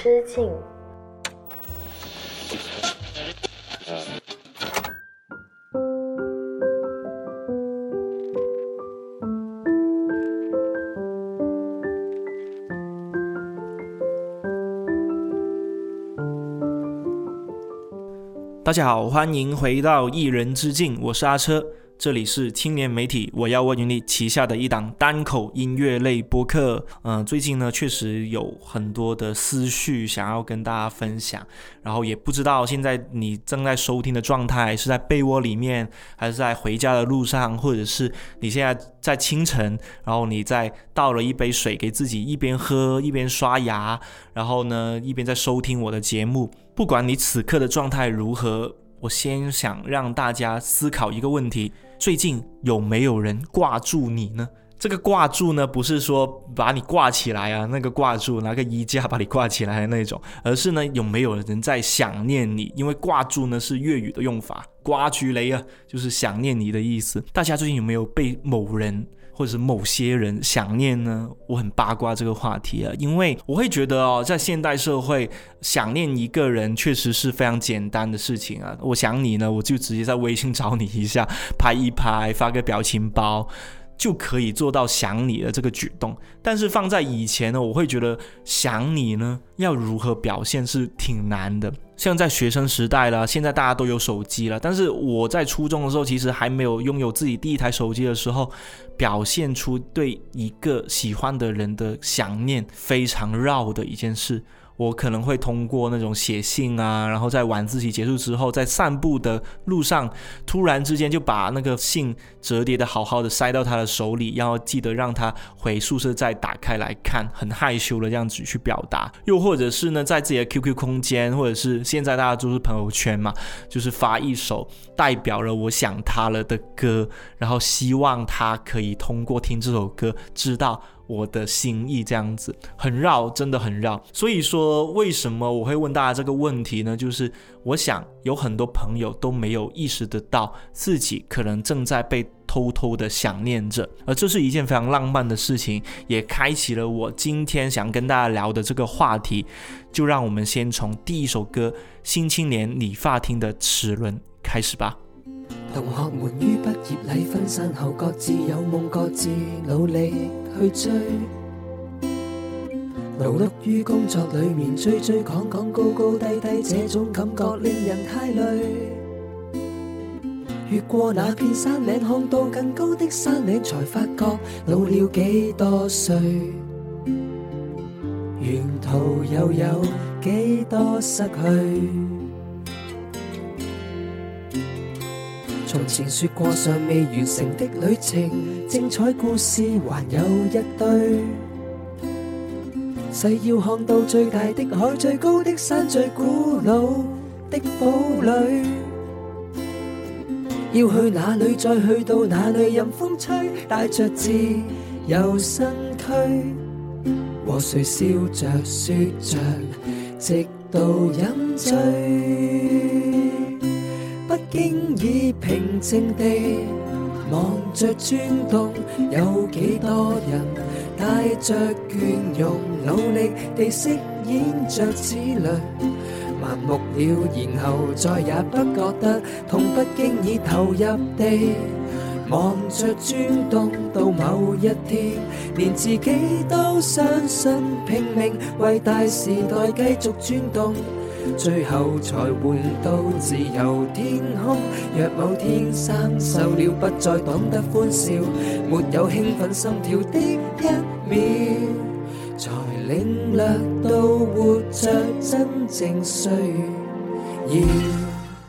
之境。大家好，欢迎回到一人之境，我是阿车。这里是青年媒体我要问云你旗下的一档单口音乐类播客。嗯，最近呢确实有很多的思绪想要跟大家分享，然后也不知道现在你正在收听的状态是在被窝里面，还是在回家的路上，或者是你现在在清晨，然后你在倒了一杯水给自己，一边喝一边刷牙，然后呢一边在收听我的节目。不管你此刻的状态如何，我先想让大家思考一个问题。最近有没有人挂住你呢？这个挂住呢，不是说把你挂起来啊，那个挂住拿个衣架把你挂起来的那种，而是呢有没有人在想念你？因为挂住呢是粤语的用法，刮居雷啊，就是想念你的意思。大家最近有没有被某人？或者是某些人想念呢？我很八卦这个话题啊，因为我会觉得哦，在现代社会，想念一个人确实是非常简单的事情啊。我想你呢，我就直接在微信找你一下，拍一拍，发个表情包。就可以做到想你的这个举动，但是放在以前呢，我会觉得想你呢要如何表现是挺难的。像在学生时代了，现在大家都有手机了，但是我在初中的时候，其实还没有拥有自己第一台手机的时候，表现出对一个喜欢的人的想念，非常绕的一件事。我可能会通过那种写信啊，然后在晚自习结束之后，在散步的路上，突然之间就把那个信折叠的好好的塞到他的手里，然后记得让他回宿舍再打开来看，很害羞的这样子去表达。又或者是呢，在自己的 QQ 空间，或者是现在大家都是朋友圈嘛，就是发一首代表了我想他了的歌，然后希望他可以通过听这首歌知道。我的心意这样子很绕，真的很绕。所以说，为什么我会问大家这个问题呢？就是我想有很多朋友都没有意识得到自己可能正在被偷偷的想念着，而这是一件非常浪漫的事情，也开启了我今天想跟大家聊的这个话题。就让我们先从第一首歌《新青年理发厅的齿轮》开始吧。同学们于毕业礼分散后，各自有梦，各自努力去追。劳碌于工作里面，追追赶赶，高高低低，这种感觉令人太累。越过那片山岭，看到更高的山岭，才发觉老了几多岁，沿途又有几多失去。从前说过尚未完成的旅程，精彩故事还有一堆。誓要看到最大的海、最高的山、最古老的堡垒。要去哪里，再去到哪里，任风吹，带着自由身躯，和谁笑着说着，直到饮醉。经已平静地望着转动，有几多人带着倦容，努力地饰演着子女，麻木了，然后再也不觉得痛，不经意投入地望着转动，到某一天，连自己都相信，拼命为大时代继续转动。最后才换到自由天空。若某天生锈了，不再懂得欢笑，没有兴奋心跳的一秒，才领略到活着真正需要。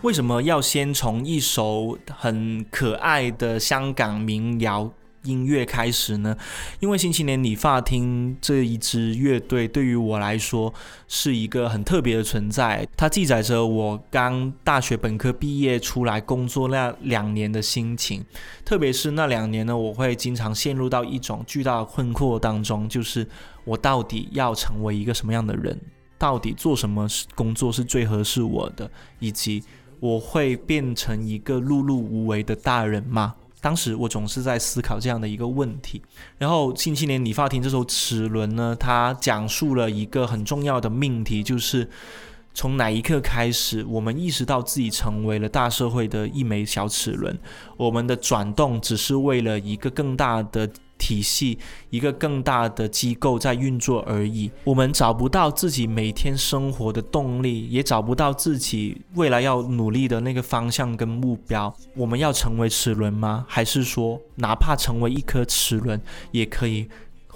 为什么要先从一首很可爱的香港民谣？音乐开始呢，因为新青年理发厅这一支乐队对于我来说是一个很特别的存在，它记载着我刚大学本科毕业出来工作那两年的心情，特别是那两年呢，我会经常陷入到一种巨大的困惑当中，就是我到底要成为一个什么样的人，到底做什么工作是最合适我的，以及我会变成一个碌碌无为的大人吗？当时我总是在思考这样的一个问题。然后《新青年理发厅》这首齿轮呢，它讲述了一个很重要的命题，就是从哪一刻开始，我们意识到自己成为了大社会的一枚小齿轮，我们的转动只是为了一个更大的。体系一个更大的机构在运作而已，我们找不到自己每天生活的动力，也找不到自己未来要努力的那个方向跟目标。我们要成为齿轮吗？还是说，哪怕成为一颗齿轮，也可以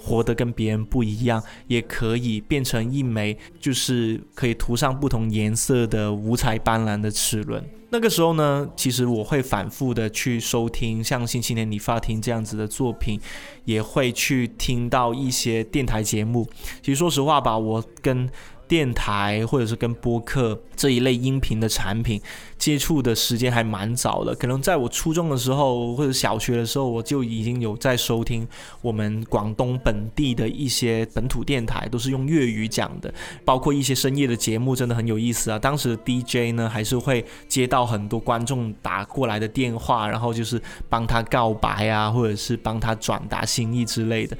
活得跟别人不一样，也可以变成一枚就是可以涂上不同颜色的五彩斑斓的齿轮？那个时候呢，其实我会反复的去收听像《星期天理发厅》这样子的作品，也会去听到一些电台节目。其实说实话吧，我跟电台或者是跟播客这一类音频的产品。接触的时间还蛮早的，可能在我初中的时候或者小学的时候，我就已经有在收听我们广东本地的一些本土电台，都是用粤语讲的，包括一些深夜的节目，真的很有意思啊。当时 DJ 呢，还是会接到很多观众打过来的电话，然后就是帮他告白啊，或者是帮他转达心意之类的，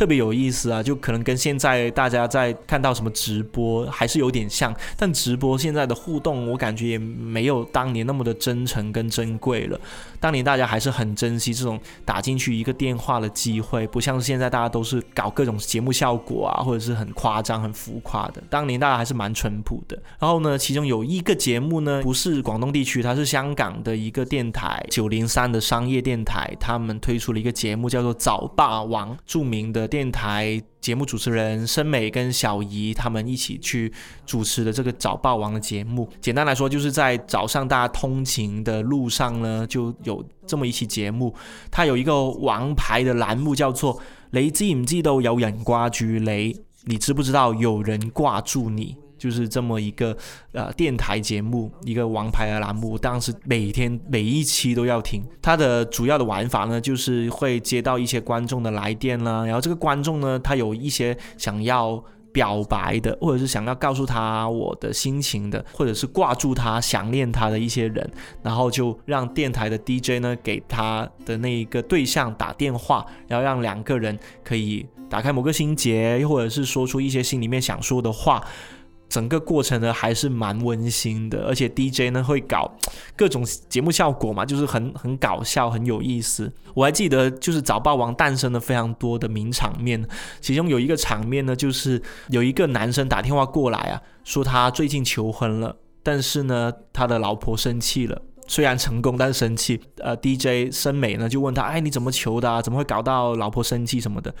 特别有意思啊。就可能跟现在大家在看到什么直播还是有点像，但直播现在的互动，我感觉也没有。当年那么的真诚跟珍贵了，当年大家还是很珍惜这种打进去一个电话的机会，不像现在大家都是搞各种节目效果啊，或者是很夸张、很浮夸的。当年大家还是蛮淳朴的。然后呢，其中有一个节目呢，不是广东地区，它是香港的一个电台九零三的商业电台，他们推出了一个节目叫做《早霸王》，著名的电台。节目主持人申美跟小姨他们一起去主持的这个早报王的节目，简单来说就是在早上大家通勤的路上呢，就有这么一期节目，它有一个王牌的栏目叫做“雷知唔知道有人挂住雷”，你知不知道有人挂住你？就是这么一个呃电台节目，一个王牌的栏目，当时每天每一期都要听。它的主要的玩法呢，就是会接到一些观众的来电啦，然后这个观众呢，他有一些想要表白的，或者是想要告诉他我的心情的，或者是挂住他、想念他的一些人，然后就让电台的 DJ 呢给他的那一个对象打电话，然后让两个人可以打开某个心结，又或者是说出一些心里面想说的话。整个过程呢还是蛮温馨的，而且 DJ 呢会搞各种节目效果嘛，就是很很搞笑，很有意思。我还记得就是早霸王诞生了非常多的名场面，其中有一个场面呢，就是有一个男生打电话过来啊，说他最近求婚了，但是呢他的老婆生气了，虽然成功但是生气。呃，DJ 申美呢就问他，哎，你怎么求的？啊？怎么会搞到老婆生气什么的？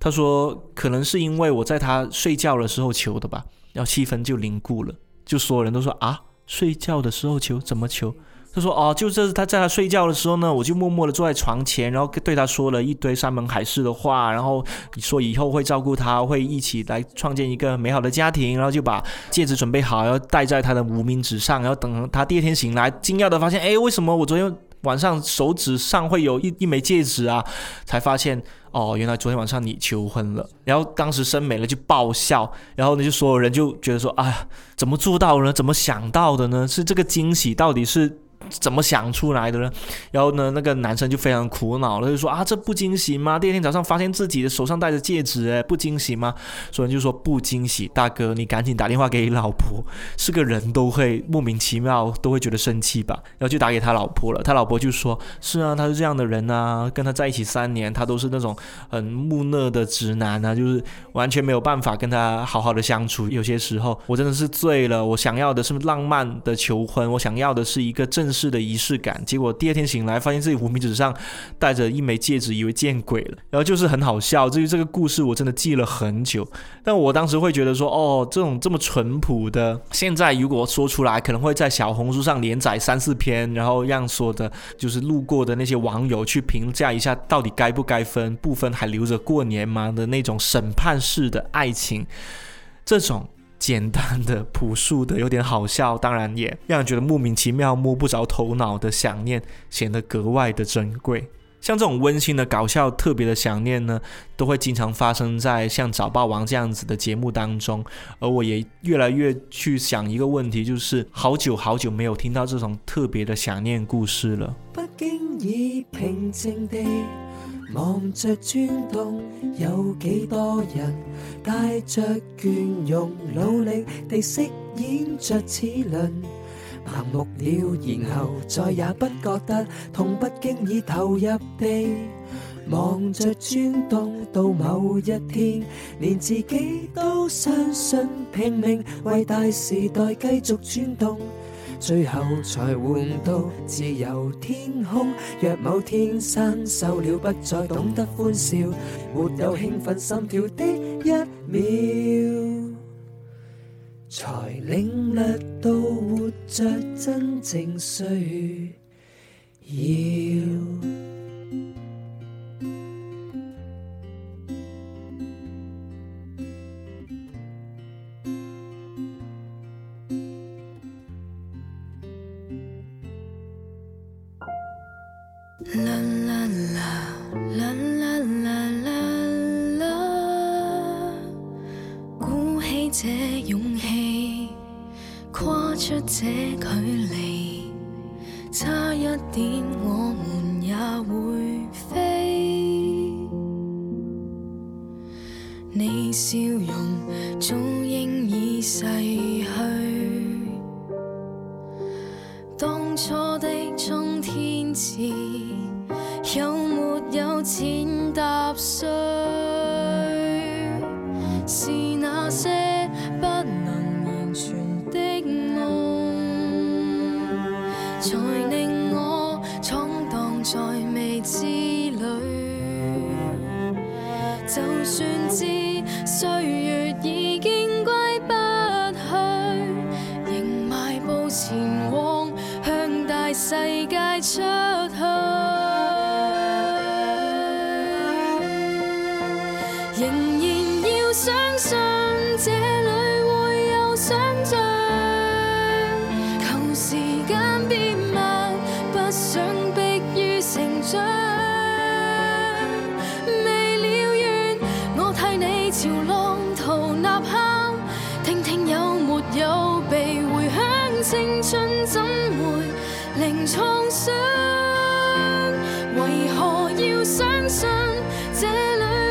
他说可能是因为我在他睡觉的时候求的吧。然后气氛就凝固了，就所有人都说啊，睡觉的时候求怎么求？他说哦，就这是他在他睡觉的时候呢，我就默默的坐在床前，然后对他说了一堆山盟海誓的话，然后说以后会照顾他，会一起来创建一个美好的家庭，然后就把戒指准备好，然后戴在他的无名指上，然后等他第二天醒来，惊讶的发现，哎，为什么我昨天晚上手指上会有一一枚戒指啊？才发现。哦，原来昨天晚上你求婚了，然后当时申美了就爆笑，然后呢就所有人就觉得说，哎呀，怎么做到呢？怎么想到的呢？是这个惊喜到底是？怎么想出来的呢？然后呢，那个男生就非常苦恼了，就说啊，这不惊喜吗？第二天早上发现自己的手上戴着戒指，哎，不惊喜吗？所以就说不惊喜，大哥，你赶紧打电话给老婆。是个人都会莫名其妙都会觉得生气吧？然后就打给他老婆了。他老婆就说：是啊，他是这样的人啊，跟他在一起三年，他都是那种很木讷的直男啊，就是完全没有办法跟他好好的相处。有些时候我真的是醉了，我想要的是浪漫的求婚，我想要的是一个正。正式的仪式感，结果第二天醒来，发现自己无名指上戴着一枚戒指，以为见鬼了，然后就是很好笑。至于这个故事，我真的记了很久。但我当时会觉得说，哦，这种这么淳朴的，现在如果说出来，可能会在小红书上连载三四篇，然后让说的，就是路过的那些网友去评价一下，到底该不该分，不分还留着过年吗的那种审判式的爱情，这种。简单的、朴素的、有点好笑，当然也让人觉得莫名其妙、摸不着头脑的想念，显得格外的珍贵。像这种温馨的、搞笑、特别的想念呢，都会经常发生在像《早霸王》这样子的节目当中。而我也越来越去想一个问题，就是好久好久没有听到这种特别的想念故事了。不经意平静地望着轉動，有幾多人帶着倦容，努力地飾演着齒輪。盲目了，然後再也不覺得痛，不經意投入地望着轉動，到某一天，連自己都相信拼命為大時代繼續轉動，最后才换到自由天空。若某天生锈了，不再懂得欢笑，没有兴奋心跳的一秒。才领略到活着真正需要。鼓起這勇氣，跨出這距離，差一點，我們也會飛你笑容早应已逝去，当初的冲天志有没有钱搭上？怎会零创伤？为何要相信这里？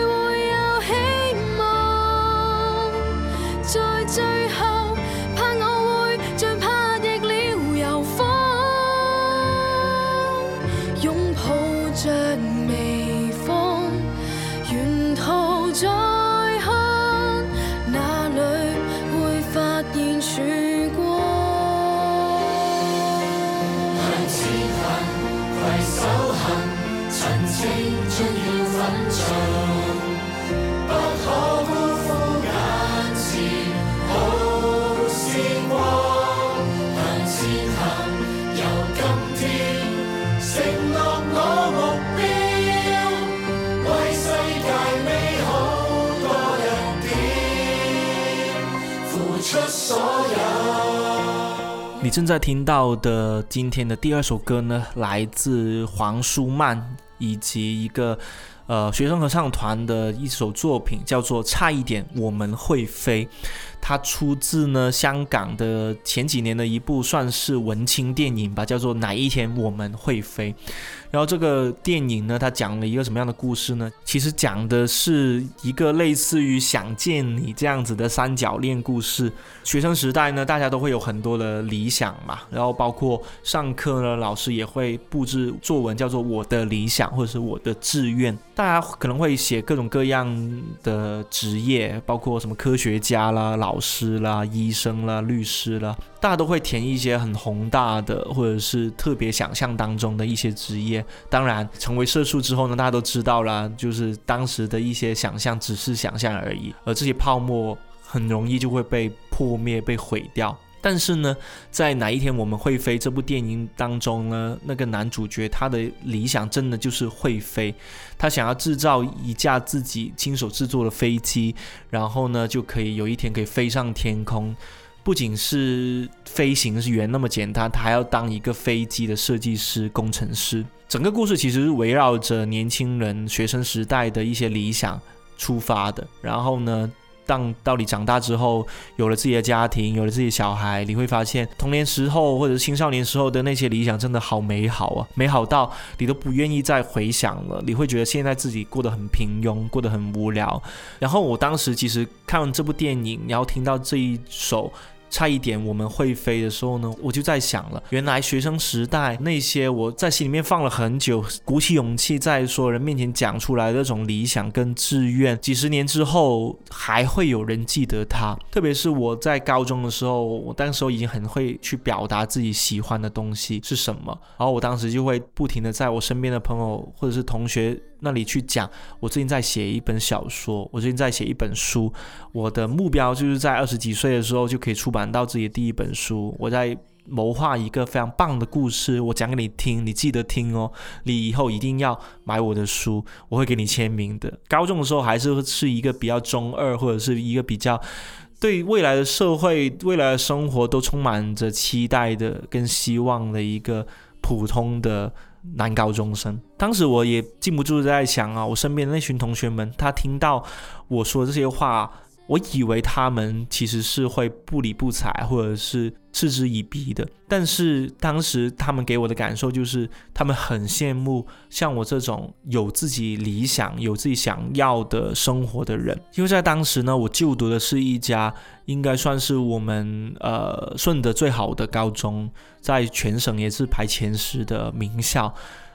正在听到的今天的第二首歌呢，来自黄舒曼以及一个呃学生合唱团的一首作品，叫做《差一点我们会飞》。它出自呢香港的前几年的一部算是文青电影吧，叫做《哪一天我们会飞》。然后这个电影呢，它讲了一个什么样的故事呢？其实讲的是一个类似于想见你这样子的三角恋故事。学生时代呢，大家都会有很多的理想嘛，然后包括上课呢，老师也会布置作文，叫做我的理想或者是我的志愿。大家可能会写各种各样的职业，包括什么科学家啦、老师啦、医生啦、律师啦，大家都会填一些很宏大的或者是特别想象当中的一些职业。当然，成为社畜之后呢，大家都知道啦，就是当时的一些想象只是想象而已，而这些泡沫很容易就会被破灭、被毁掉。但是呢，在哪一天我们会飞这部电影当中呢？那个男主角他的理想真的就是会飞，他想要制造一架自己亲手制作的飞机，然后呢就可以有一天可以飞上天空。不仅是飞行员那么简单，他还要当一个飞机的设计师、工程师。整个故事其实是围绕着年轻人学生时代的一些理想出发的。然后呢？当到你长大之后，有了自己的家庭，有了自己的小孩，你会发现童年时候或者青少年时候的那些理想真的好美好啊，美好到你都不愿意再回想了。你会觉得现在自己过得很平庸，过得很无聊。然后我当时其实看完这部电影，然后听到这一首。差一点我们会飞的时候呢，我就在想了，原来学生时代那些我在心里面放了很久，鼓起勇气在所有人面前讲出来那种理想跟志愿，几十年之后还会有人记得它。特别是我在高中的时候，我当时候已经很会去表达自己喜欢的东西是什么，然后我当时就会不停的在我身边的朋友或者是同学。那里去讲，我最近在写一本小说，我最近在写一本书，我的目标就是在二十几岁的时候就可以出版到自己的第一本书。我在谋划一个非常棒的故事，我讲给你听，你记得听哦。你以后一定要买我的书，我会给你签名的。高中的时候还是是一个比较中二，或者是一个比较对未来的社会、未来的生活都充满着期待的跟希望的一个普通的。男高中生，当时我也禁不住在想啊，我身边的那群同学们，他听到我说这些话，我以为他们其实是会不理不睬，或者是。嗤之以鼻的，但是当时他们给我的感受就是，他们很羡慕像我这种有自己理想、有自己想要的生活的人。因为在当时呢，我就读的是一家应该算是我们呃顺德最好的高中，在全省也是排前十的名校。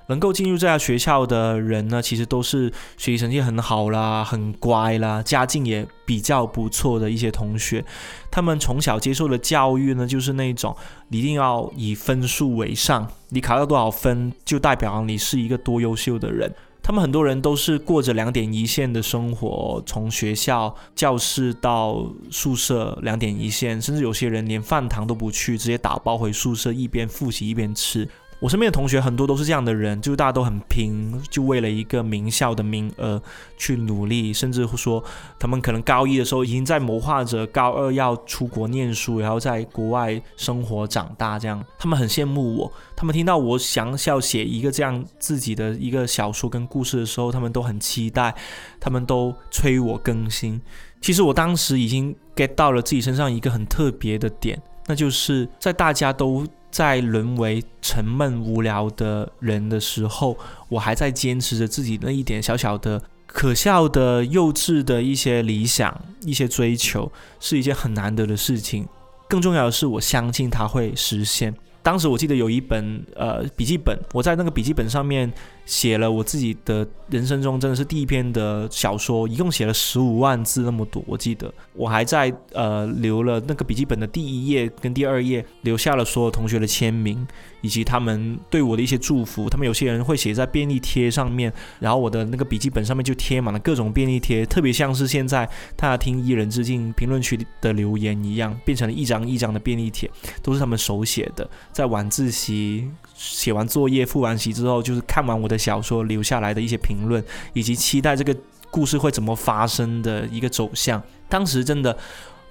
能够进入这家学校的人呢，其实都是学习成绩很好啦、很乖啦、家境也比较不错的一些同学。他们从小接受的教育呢，就是那种一定要以分数为上，你考到多少分就代表你是一个多优秀的人。他们很多人都是过着两点一线的生活，从学校教室到宿舍两点一线，甚至有些人连饭堂都不去，直接打包回宿舍，一边复习一边吃。我身边的同学很多都是这样的人，就是大家都很拼，就为了一个名校的名额去努力，甚至说他们可能高一的时候已经在谋划着高二要出国念书，然后在国外生活长大。这样，他们很羡慕我。他们听到我想要写一个这样自己的一个小说跟故事的时候，他们都很期待，他们都催我更新。其实我当时已经 get 到了自己身上一个很特别的点，那就是在大家都。在沦为沉闷无聊的人的时候，我还在坚持着自己那一点小小的可笑的幼稚的一些理想、一些追求，是一件很难得的事情。更重要的是，我相信它会实现。当时我记得有一本呃笔记本，我在那个笔记本上面。写了我自己的人生中真的是第一篇的小说，一共写了十五万字那么多。我记得我还在呃留了那个笔记本的第一页跟第二页，留下了所有同学的签名以及他们对我的一些祝福。他们有些人会写在便利贴上面，然后我的那个笔记本上面就贴满了各种便利贴，特别像是现在大家听一人之境评论区的留言一样，变成了一张一张的便利贴，都是他们手写的。在晚自习写完作业、复完习之后，就是看完我的。小说留下来的一些评论，以及期待这个故事会怎么发生的一个走向，当时真的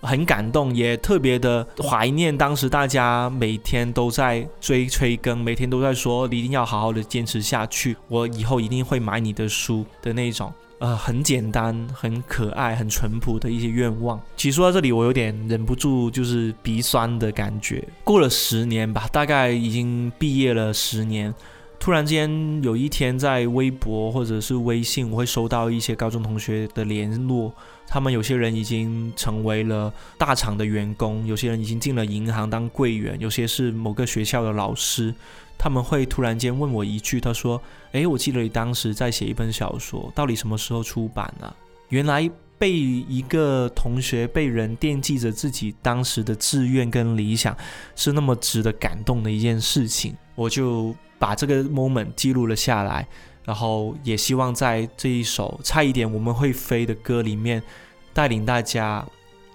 很感动，也特别的怀念当时大家每天都在追催更，每天都在说你一定要好好的坚持下去，我以后一定会买你的书的那种，呃，很简单、很可爱、很淳朴的一些愿望。其实说到这里，我有点忍不住就是鼻酸的感觉。过了十年吧，大概已经毕业了十年。突然间有一天，在微博或者是微信，我会收到一些高中同学的联络。他们有些人已经成为了大厂的员工，有些人已经进了银行当柜员，有些是某个学校的老师。他们会突然间问我一句：“他说，诶，我记得你当时在写一本小说，到底什么时候出版呢？”原来被一个同学被人惦记着自己当时的志愿跟理想，是那么值得感动的一件事情。我就。把这个 moment 记录了下来，然后也希望在这一首《差一点我们会飞》的歌里面，带领大家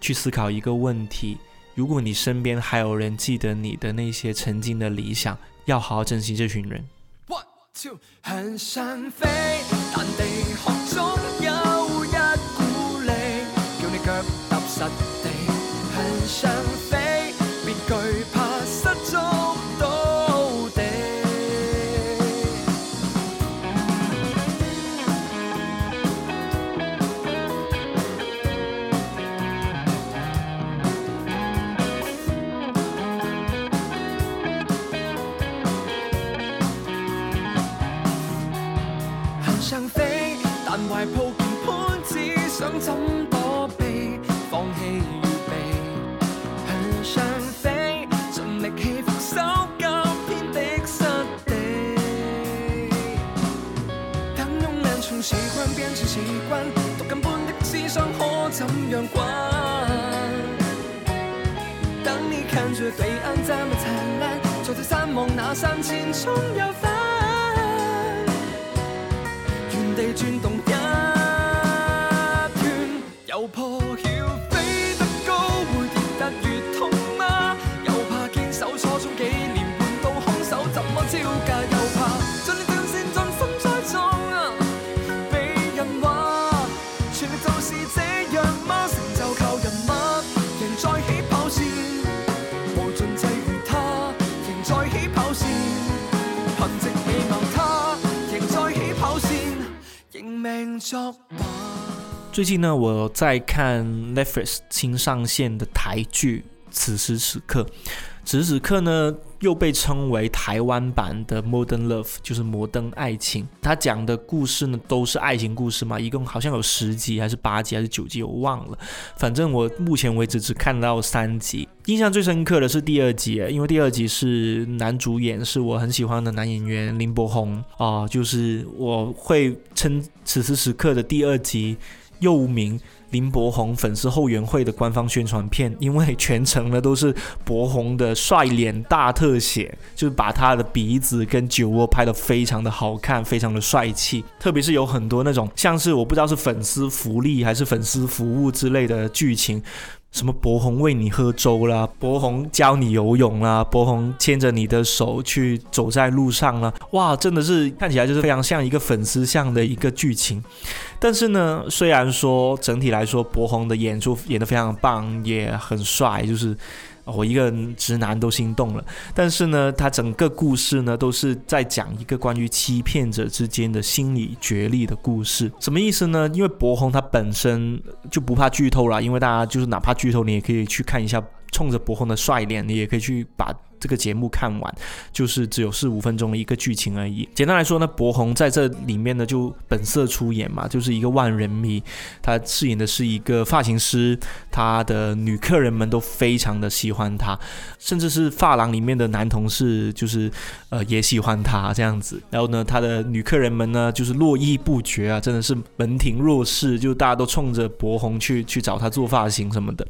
去思考一个问题：如果你身边还有人记得你的那些曾经的理想，要好好珍惜这群人。向上飞，中有一股力，叫你脚踏实地向上飞，别惧怕。最近呢，我在看 Netflix 新上线的台剧《此时此刻》。此时此刻呢，又被称为台湾版的 Modern Love，就是摩登爱情。它讲的故事呢，都是爱情故事嘛，一共好像有十集，还是八集，还是九集，我忘了。反正我目前为止只看到三集。印象最深刻的是第二集，因为第二集是男主演是我很喜欢的男演员林柏宏啊、就是我会称此时此刻的第二集又名林柏宏粉丝后援会的官方宣传片，因为全程呢都是柏宏的帅脸大特写，就是把他的鼻子跟酒窝拍得非常的好看，非常的帅气。特别是有很多那种像是我不知道是粉丝福利还是粉丝服务之类的剧情。什么博宏喂你喝粥啦，博宏教你游泳啦，博宏牵着你的手去走在路上啦，哇，真的是看起来就是非常像一个粉丝像的一个剧情。但是呢，虽然说整体来说博宏的演出演得非常棒，也很帅，就是我一个直男都心动了。但是呢，他整个故事呢都是在讲一个关于欺骗者之间的心理角力的故事。什么意思呢？因为博宏他本身就不怕剧透啦，因为大家就是哪怕剧透，你也可以去看一下，冲着博宏的帅脸，你也可以去把。这个节目看完，就是只有四五分钟的一个剧情而已。简单来说呢，博红在这里面呢就本色出演嘛，就是一个万人迷。他饰演的是一个发型师，他的女客人们都非常的喜欢他，甚至是发廊里面的男同事就是呃也喜欢他这样子。然后呢，他的女客人们呢就是络绎不绝啊，真的是门庭若市，就大家都冲着博红去去找他做发型什么的。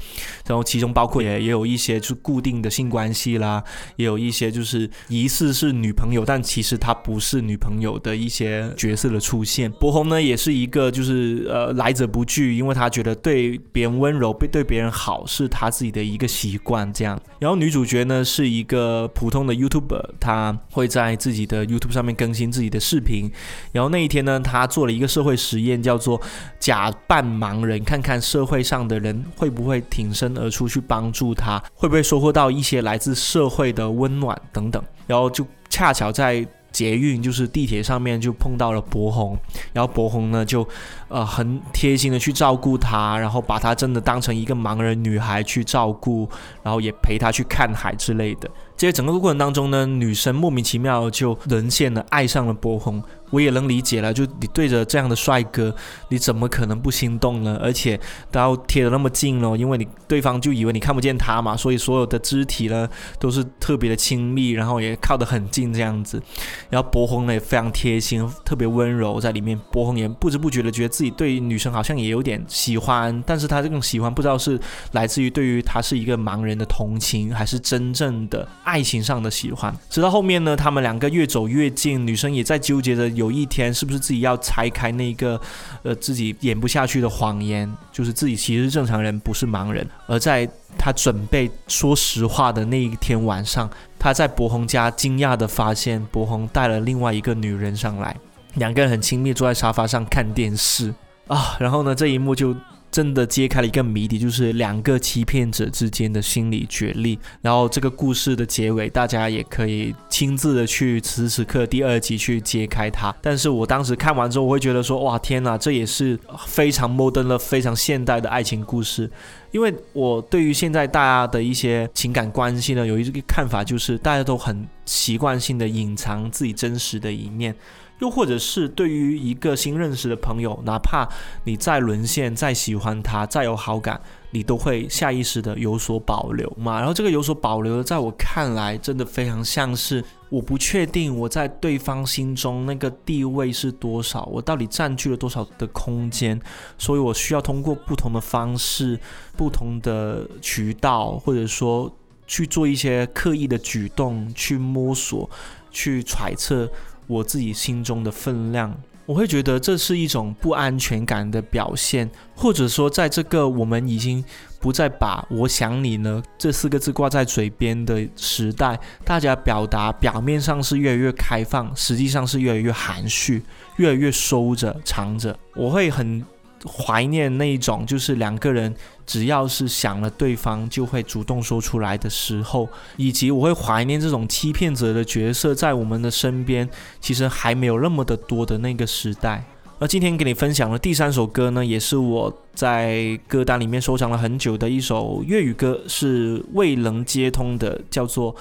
然后其中包括也也有一些就固定的性关系啦。也有一些就是疑似是女朋友，但其实她不是女朋友的一些角色的出现。博红呢，也是一个就是呃来者不拒，因为他觉得对别人温柔、被对别人好是他自己的一个习惯这样。然后女主角呢是一个普通的 YouTuber，她会在自己的 YouTube 上面更新自己的视频。然后那一天呢，她做了一个社会实验，叫做假扮盲人，看看社会上的人会不会挺身而出去帮助她，会不会收获到一些来自社会的温暖等等，然后就恰巧在捷运，就是地铁上面就碰到了博宏，然后博宏呢就呃很贴心的去照顾她，然后把她真的当成一个盲人女孩去照顾，然后也陪她去看海之类的。这整个过程当中呢，女生莫名其妙就沦陷了，爱上了博红。我也能理解了，就你对着这样的帅哥，你怎么可能不心动呢？而且都要贴得那么近咯，因为你对方就以为你看不见他嘛，所以所有的肢体呢都是特别的亲密，然后也靠得很近这样子。然后博红呢也非常贴心，特别温柔在里面。博红也不知不觉的觉得自己对女生好像也有点喜欢，但是他这种喜欢不知道是来自于对于他是一个盲人的同情，还是真正的爱情上的喜欢。直到后面呢，他们两个越走越近，女生也在纠结着。有一天，是不是自己要拆开那个，呃，自己演不下去的谎言，就是自己其实是正常人，不是盲人。而在他准备说实话的那一天晚上，他在博宏家惊讶的发现，博宏带了另外一个女人上来，两个人很亲密坐在沙发上看电视啊。然后呢，这一幕就。真的揭开了一个谜底，就是两个欺骗者之间的心理角力。然后这个故事的结尾，大家也可以亲自的去此时此刻第二集去揭开它。但是我当时看完之后，我会觉得说，哇，天哪，这也是非常 modern 的、非常现代的爱情故事。因为我对于现在大家的一些情感关系呢，有一个看法，就是大家都很习惯性的隐藏自己真实的一面。又或者是对于一个新认识的朋友，哪怕你再沦陷、再喜欢他、再有好感，你都会下意识的有所保留嘛。然后这个有所保留，在我看来，真的非常像是我不确定我在对方心中那个地位是多少，我到底占据了多少的空间，所以我需要通过不同的方式、不同的渠道，或者说去做一些刻意的举动，去摸索、去揣测。我自己心中的分量，我会觉得这是一种不安全感的表现，或者说，在这个我们已经不再把“我想你呢”这四个字挂在嘴边的时代，大家表达表面上是越来越开放，实际上是越来越含蓄，越来越收着藏着。我会很。怀念那一种，就是两个人只要是想了对方，就会主动说出来的时候，以及我会怀念这种欺骗者的角色在我们的身边，其实还没有那么的多的那个时代。而今天给你分享的第三首歌呢，也是我在歌单里面收藏了很久的一首粤语歌，是未能接通的，叫做。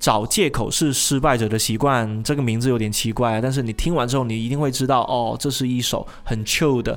找借口是失败者的习惯，这个名字有点奇怪，但是你听完之后，你一定会知道，哦，这是一首很 chill 的，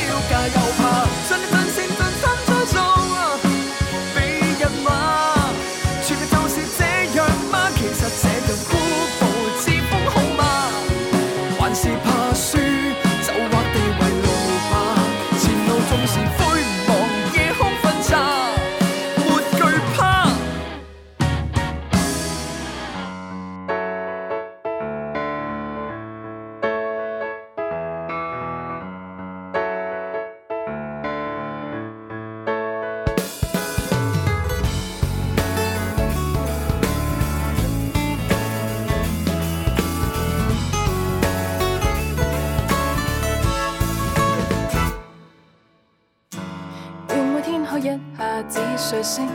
睡醒，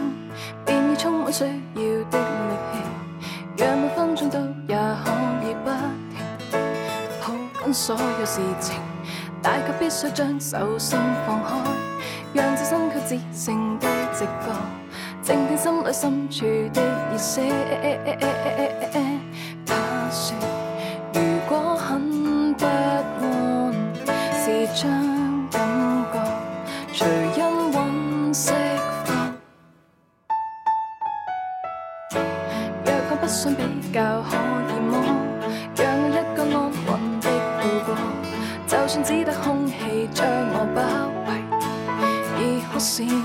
便已充满需要的力气，让每分钟都也可以不停抱紧所有事情，大却必须将手心放开，让这心却自性的直觉，静听心里深处的热声。他说，如果很不安，是将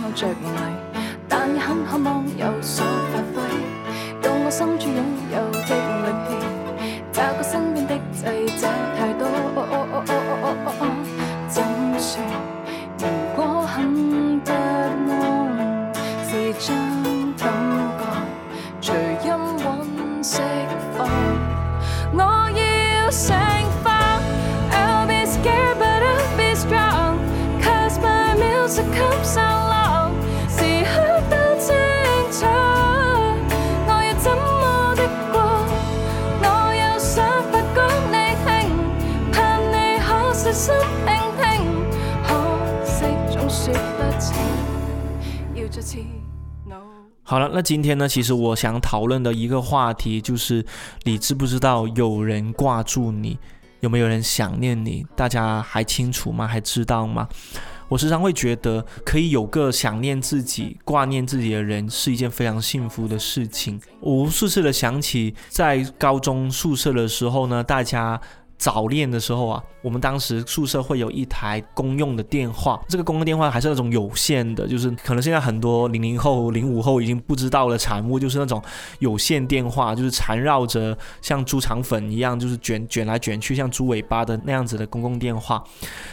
我着迷，但也很渴望有所发挥，用我深处拥有的力气，找个身边的掣肘太多，怎算？如果很不安，是将感觉随音韵。释放，我要想好了，那今天呢？其实我想讨论的一个话题就是，你知不知道有人挂住你？有没有人想念你？大家还清楚吗？还知道吗？我时常会觉得，可以有个想念自己、挂念自己的人，是一件非常幸福的事情。无数次的想起，在高中宿舍的时候呢，大家。早恋的时候啊，我们当时宿舍会有一台公用的电话，这个公用电话还是那种有线的，就是可能现在很多零零后、零五后已经不知道的产物，就是那种有线电话，就是缠绕着像猪肠粉一样，就是卷卷来卷去，像猪尾巴的那样子的公共电话。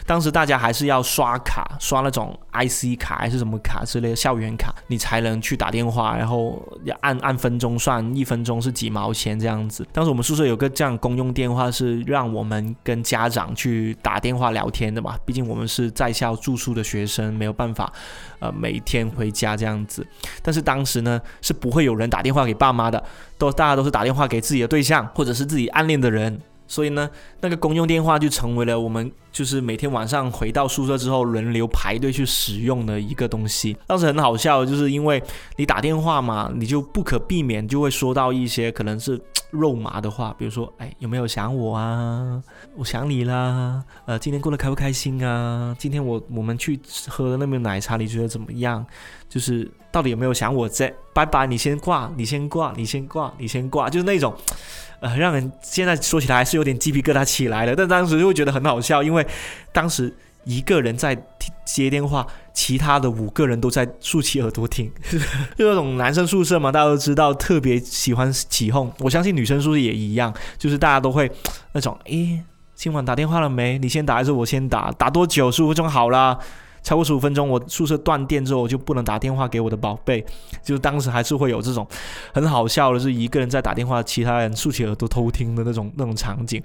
当时大家还是要刷卡，刷那种 IC 卡还是什么卡之类的校园卡，你才能去打电话，然后要按按分钟算，一分钟是几毛钱这样子。当时我们宿舍有个这样公用电话，是让我。我们跟家长去打电话聊天的嘛，毕竟我们是在校住宿的学生，没有办法，呃，每天回家这样子。但是当时呢，是不会有人打电话给爸妈的，都大家都是打电话给自己的对象或者是自己暗恋的人。所以呢，那个公用电话就成为了我们就是每天晚上回到宿舍之后轮流排队去使用的一个东西。当时很好笑，就是因为你打电话嘛，你就不可避免就会说到一些可能是肉麻的话，比如说，哎，有没有想我啊？我想你啦。呃，今天过得开不开心啊？今天我我们去喝的那杯奶茶，你觉得怎么样？就是到底有没有想我在？拜拜，你先挂，你先挂，你先挂，你先挂，就是那种。呃，让人现在说起来还是有点鸡皮疙瘩起来了，但当时就会觉得很好笑，因为当时一个人在接电话，其他的五个人都在竖起耳朵听，就那种男生宿舍嘛，大家都知道特别喜欢起哄，我相信女生宿舍也一样，就是大家都会那种，诶，今晚打电话了没？你先打还是我先打？打多久？十五分钟好了。超过十五分钟，我宿舍断电之后，我就不能打电话给我的宝贝。就是当时还是会有这种很好笑的，是一个人在打电话，其他人竖起耳朵偷听的那种那种场景。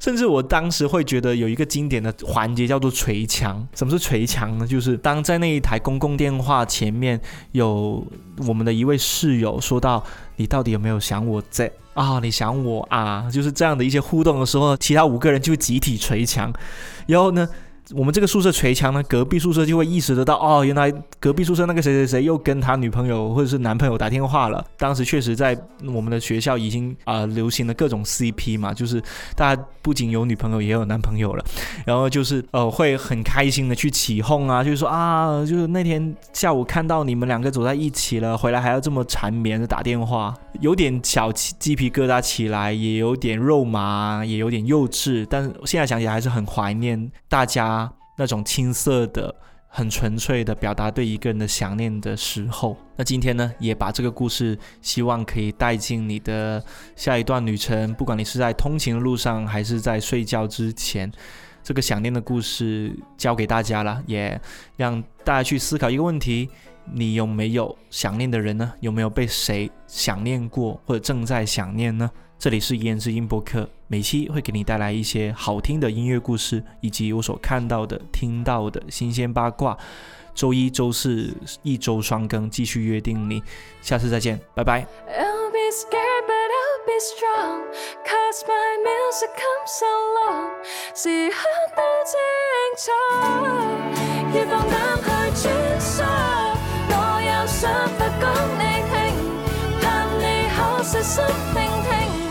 甚至我当时会觉得有一个经典的环节叫做捶墙。什么是捶墙呢？就是当在那一台公共电话前面有我们的一位室友说到：“你到底有没有想我在啊？你想我啊？”就是这样的一些互动的时候，其他五个人就集体捶墙，然后呢？我们这个宿舍捶墙呢，隔壁宿舍就会意识得到，哦，原来隔壁宿舍那个谁谁谁又跟他女朋友或者是男朋友打电话了。当时确实在我们的学校已经啊流行了各种 CP 嘛，就是大家不仅有女朋友也有男朋友了，然后就是呃会很开心的去起哄啊，就是说啊，就是那天下午看到你们两个走在一起了，回来还要这么缠绵的打电话，有点小鸡皮疙瘩起来，也有点肉麻，也有点幼稚，但是现在想起来还是很怀念大家。那种青涩的、很纯粹的表达对一个人的想念的时候，那今天呢，也把这个故事，希望可以带进你的下一段旅程。不管你是在通勤的路上，还是在睡觉之前，这个想念的故事交给大家了，也让大家去思考一个问题：你有没有想念的人呢？有没有被谁想念过，或者正在想念呢？这里是言之音播客，每期会给你带来一些好听的音乐故事，以及我所看到的、听到的新鲜八卦。周一、周四一周双更，继续约定你，下次再见，拜拜。心听听。